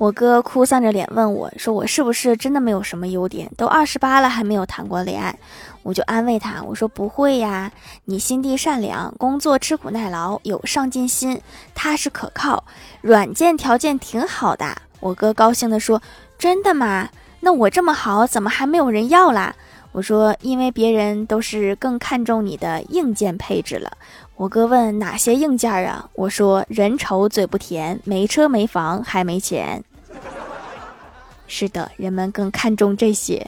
我哥哭丧着脸问我说：“我是不是真的没有什么优点？都二十八了还没有谈过恋爱？”我就安慰他我说：“不会呀，你心地善良，工作吃苦耐劳，有上进心，踏实可靠，软件条件挺好的。”我哥高兴地说：“真的吗？那我这么好，怎么还没有人要啦？”我说：“因为别人都是更看重你的硬件配置了。”我哥问：“哪些硬件啊？”我说：“人丑嘴不甜，没车没房还没钱。”是的，人们更看重这些。